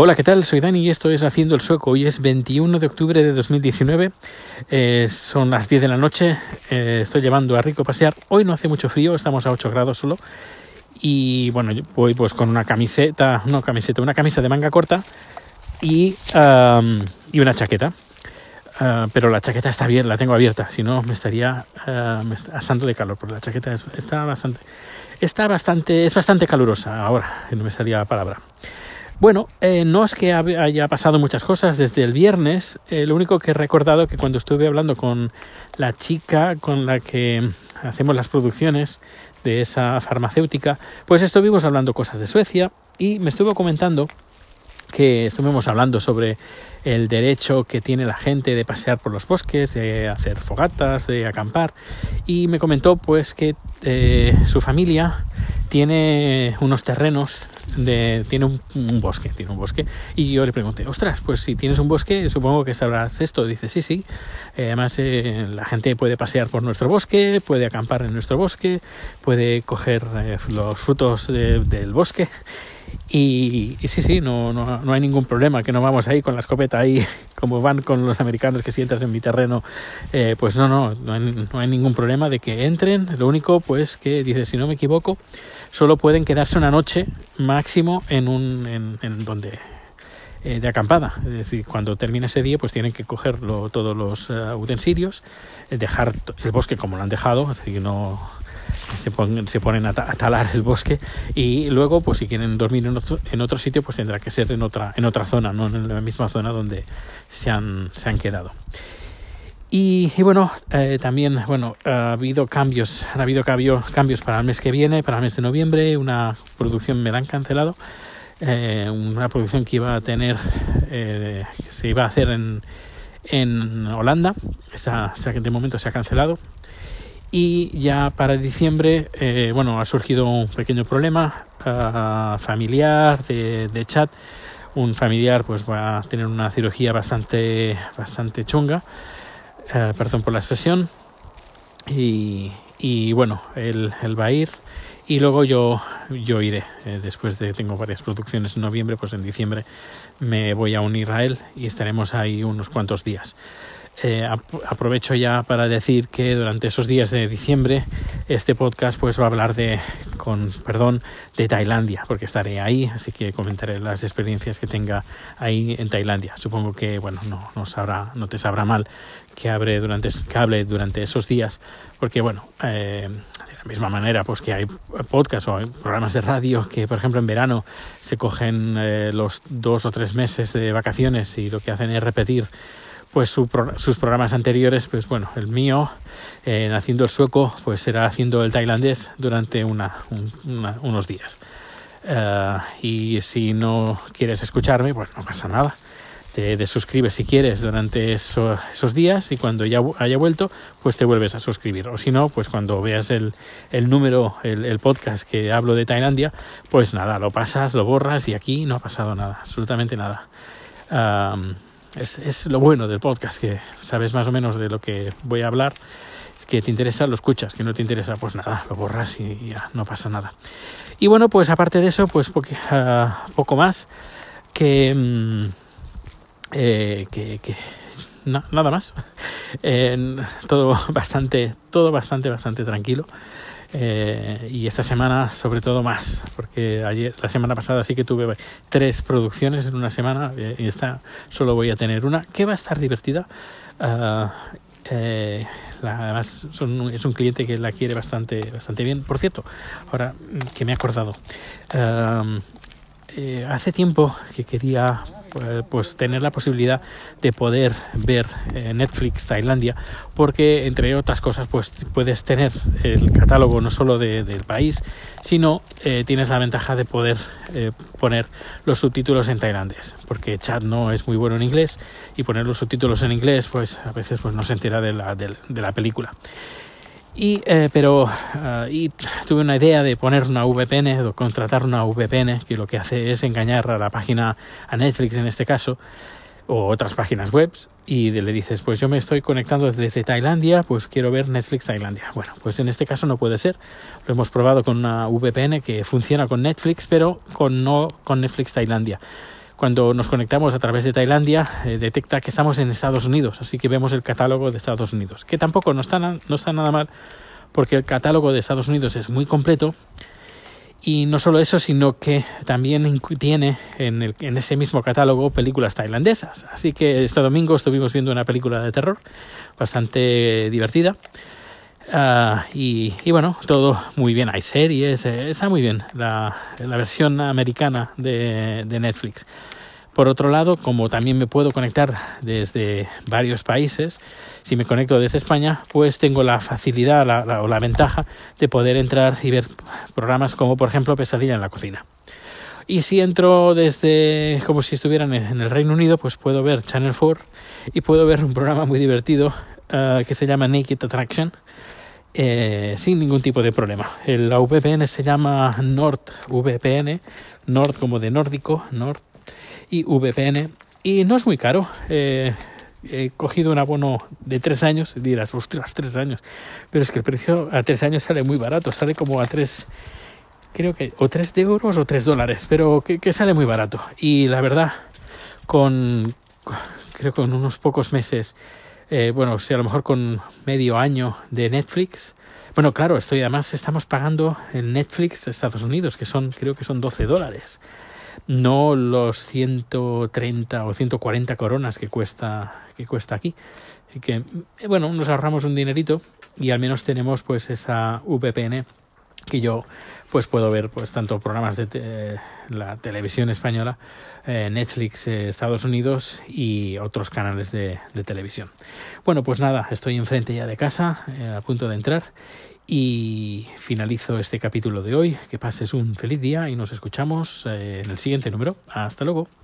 Hola, ¿qué tal? Soy Dani y esto es Haciendo el Sueco. Hoy es 21 de octubre de 2019. Eh, son las 10 de la noche. Eh, estoy llevando a Rico a pasear. Hoy no hace mucho frío, estamos a 8 grados solo. Y bueno, voy pues con una camiseta, no camiseta, una camisa de manga corta y, una chaqueta. Ah, pero la chaqueta está abierta, la tengo abierta, si no me estaría asando de calor, porque la chaqueta está bastante, está bastante, es bastante calurosa ahora, no me salía la palabra. Bueno, eh, no es que haya pasado muchas cosas desde el viernes. Eh, lo único que he recordado que cuando estuve hablando con la chica con la que hacemos las producciones de esa farmacéutica, pues estuvimos hablando cosas de Suecia y me estuvo comentando que estuvimos hablando sobre el derecho que tiene la gente de pasear por los bosques, de hacer fogatas, de acampar y me comentó pues que eh, su familia tiene unos terrenos de, tiene un, bosque, tiene un bosque. Y yo le pregunté, ostras, pues si tienes un bosque, supongo que sabrás esto. Dice, sí, sí. Eh, además, eh, la gente puede pasear por nuestro bosque, puede acampar en nuestro bosque, puede coger eh, los frutos del bosque. Y, sí, sí, no, no, no, hay ningún problema, que no vamos ahí con la escopeta ahí, como van con los americanos que si entras en mi terreno, pues no, no, no hay, no hay, ningún problema de que entren. Lo único, pues, que dice, si no me equivoco, solo pueden quedarse una noche máximo en un en, donde eh, de acampada. Es decir cuando termina ese día pues tienen que coger todos los eh, utensilios eh, dejar el bosque como lo han dejado es decir no se ponen, se ponen a, talar el bosque. Y luego pues si quieren dormir en otro, en otro sitio pues tendrá que ser en otra en otra zona no en la misma zona donde se han, se han quedado y, bueno, eh, también bueno, ha habido cambios, ha habido cambios para el mes que viene, para el mes de noviembre, una producción me la han cancelado, eh, una producción que iba a tener, eh, que se iba a hacer en, en Holanda, esa, de momento se ha cancelado. Y ya para diciembre, bueno, ha surgido un pequeño problema familiar de, de chat. Un familiar pues va a tener una cirugía bastante, bastante chunga eh, perdón por la expresión, y, y bueno, él, él, va a ir. Y luego yo, yo iré, eh, después de, tengo varias producciones en noviembre, pues en diciembre me voy a unir a él y estaremos ahí unos cuantos días. Eh, aprovecho ya para decir que durante esos días de diciembre este podcast pues va a hablar de con perdón de Tailandia porque estaré ahí así que comentaré las experiencias que tenga ahí en Tailandia. Supongo que bueno no no sabrá no te sabrá mal que durante que hable durante esos días porque bueno eh, de la misma manera pues que hay podcasts o hay programas de radio que por ejemplo en verano se cogen eh, los dos o tres meses de vacaciones y lo que hacen es repetir pues sus programas anteriores, pues bueno, el mío, en haciendo el sueco, pues será haciendo el tailandés durante una, unos días. Eh, y si no quieres escucharme, pues no pasa nada. Te, suscribes si quieres durante esos días y cuando ya haya vuelto, pues te vuelves a suscribir. O si no, pues cuando veas el, el número, el, el, podcast que hablo de Tailandia, pues nada, lo pasas, lo borras y aquí no ha pasado nada, absolutamente nada. Es, es, lo bueno del podcast, que sabes más o menos de lo que voy a hablar, que te interesa, lo escuchas, que no te interesa, pues nada, lo borras y, ya no pasa nada. Y bueno, pues aparte de eso, pues porque, uh, poco más que, mm, eh, que, que nada más. todo bastante, todo bastante, bastante tranquilo. Eh, y esta semana sobre todo más porque ayer la semana pasada sí que tuve tres producciones en una semana eh, y esta solo voy a tener una que va a estar divertida. Ah, eh, además es un cliente que la quiere bastante bastante bien. Por cierto ahora que me he acordado ah, hace tiempo que quería pues tener la posibilidad de poder ver eh, Netflix Tailandia porque entre otras cosas pues puedes tener el catálogo no solo de, del país sino eh, tienes la ventaja de poder poner los subtítulos en tailandés porque chat no es muy bueno en inglés y poner los subtítulos en inglés pues a veces pues no se entera de la, de, de la película y, eh, pero eh, y tuve una idea de poner una VPN o contratar una VPN que lo que hace es engañar a la página, a Netflix en este caso, o otras páginas web, y le dices, pues yo me estoy conectando desde Tailandia, pues quiero ver Netflix Tailandia. Bueno, pues en este caso no puede ser. Lo hemos probado con una VPN que funciona con Netflix, pero con no con Netflix Tailandia. Cuando nos conectamos a través de Tailandia, eh, detecta que estamos en Estados Unidos, así que vemos el catálogo de Estados Unidos, que tampoco no está, no está nada mal, porque el catálogo de Estados Unidos es muy completo. Y no solo eso, sino que también tiene en, el, en ese mismo catálogo películas tailandesas. Así que este domingo estuvimos viendo una película de terror bastante divertida. Uh, y, bueno, todo muy bien. Hay series, eh, está muy bien la, la versión americana de, de, Netflix. Por otro lado, como también me puedo conectar desde varios países, si me conecto desde España, pues tengo la facilidad la, la, o la ventaja de poder entrar y ver programas como, por ejemplo, Pesadilla en la cocina. Y si entro desde como si estuvieran en el Reino Unido, pues puedo ver Channel 4 y puedo ver un programa muy divertido uh, que se llama Naked Attraction, eh, sin ningún tipo de problema. El, VPN se llama NordVPN, Nord como de nórdico, Nord y VPN, y no es muy caro. Eh, he cogido un abono de tres años y dirás, ostras, tres años. Pero es que el precio a tres años sale muy barato, sale como a tres, creo que, o tres de euros o tres dólares, pero que, que sale muy barato. Y la verdad, con, creo que con unos pocos meses eh, bueno, si a lo mejor con medio año de Netflix. Bueno, claro, estoy además estamos pagando en Netflix Estados Unidos, que son, creo que son 12 dólares. No los 130 o 140 coronas que cuesta, que cuesta aquí. Así que, eh, bueno, nos ahorramos un dinerito y al menos tenemos pues esa VPN que yo pues puedo ver pues tanto programas de la televisión española, eh, Netflix eh, Estados Unidos y otros canales de, televisión. Bueno, pues nada, estoy enfrente ya de casa, eh, a punto de entrar y finalizo este capítulo de hoy. Que pases un feliz día y nos escuchamos en el siguiente número. Hasta luego.